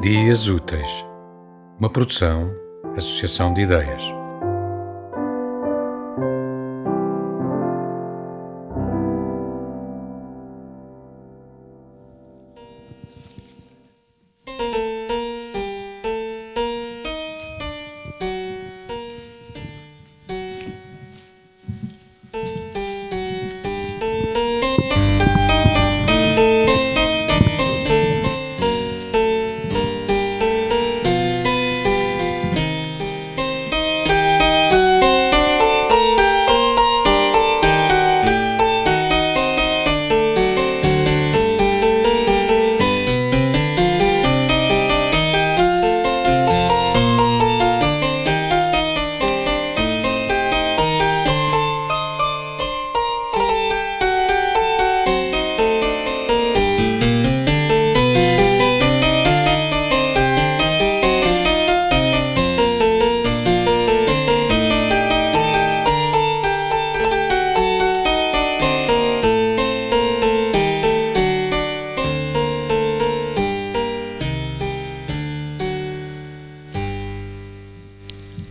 Dias Úteis, uma produção, associação de ideias.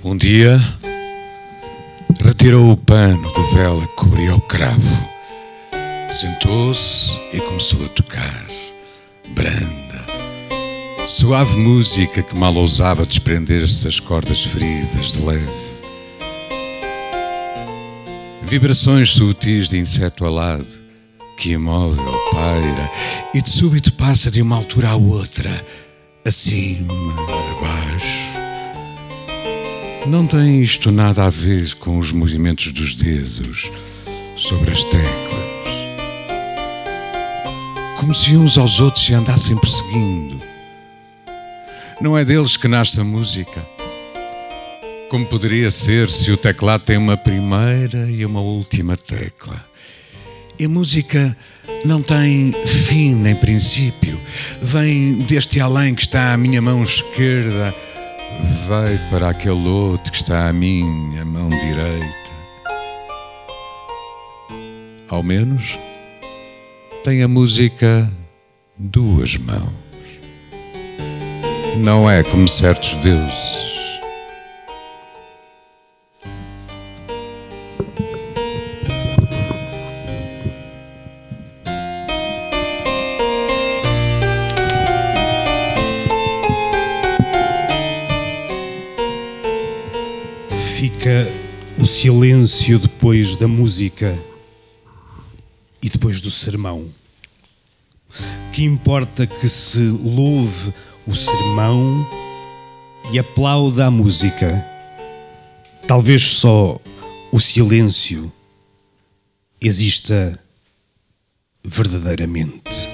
Um dia retirou o pano de vela que cobria o cravo, sentou-se e começou a tocar, branda, suave música que mal ousava desprender-se das cordas feridas de leve. Vibrações sutis de inseto alado que imóvel paira e de súbito passa de uma altura à outra, acima, abaixo não tem isto nada a ver com os movimentos dos dedos sobre as teclas. Como se uns aos outros se andassem perseguindo. Não é deles que nasce a música. Como poderia ser se o teclado tem uma primeira e uma última tecla. E a música não tem fim nem princípio. Vem deste além que está à minha mão esquerda vai para aquele outro que está à minha mão direita. Ao menos tem a música duas mãos. Não é como certos deuses. O silêncio depois da música e depois do sermão. Que importa que se louve o sermão e aplauda a música? Talvez só o silêncio exista verdadeiramente.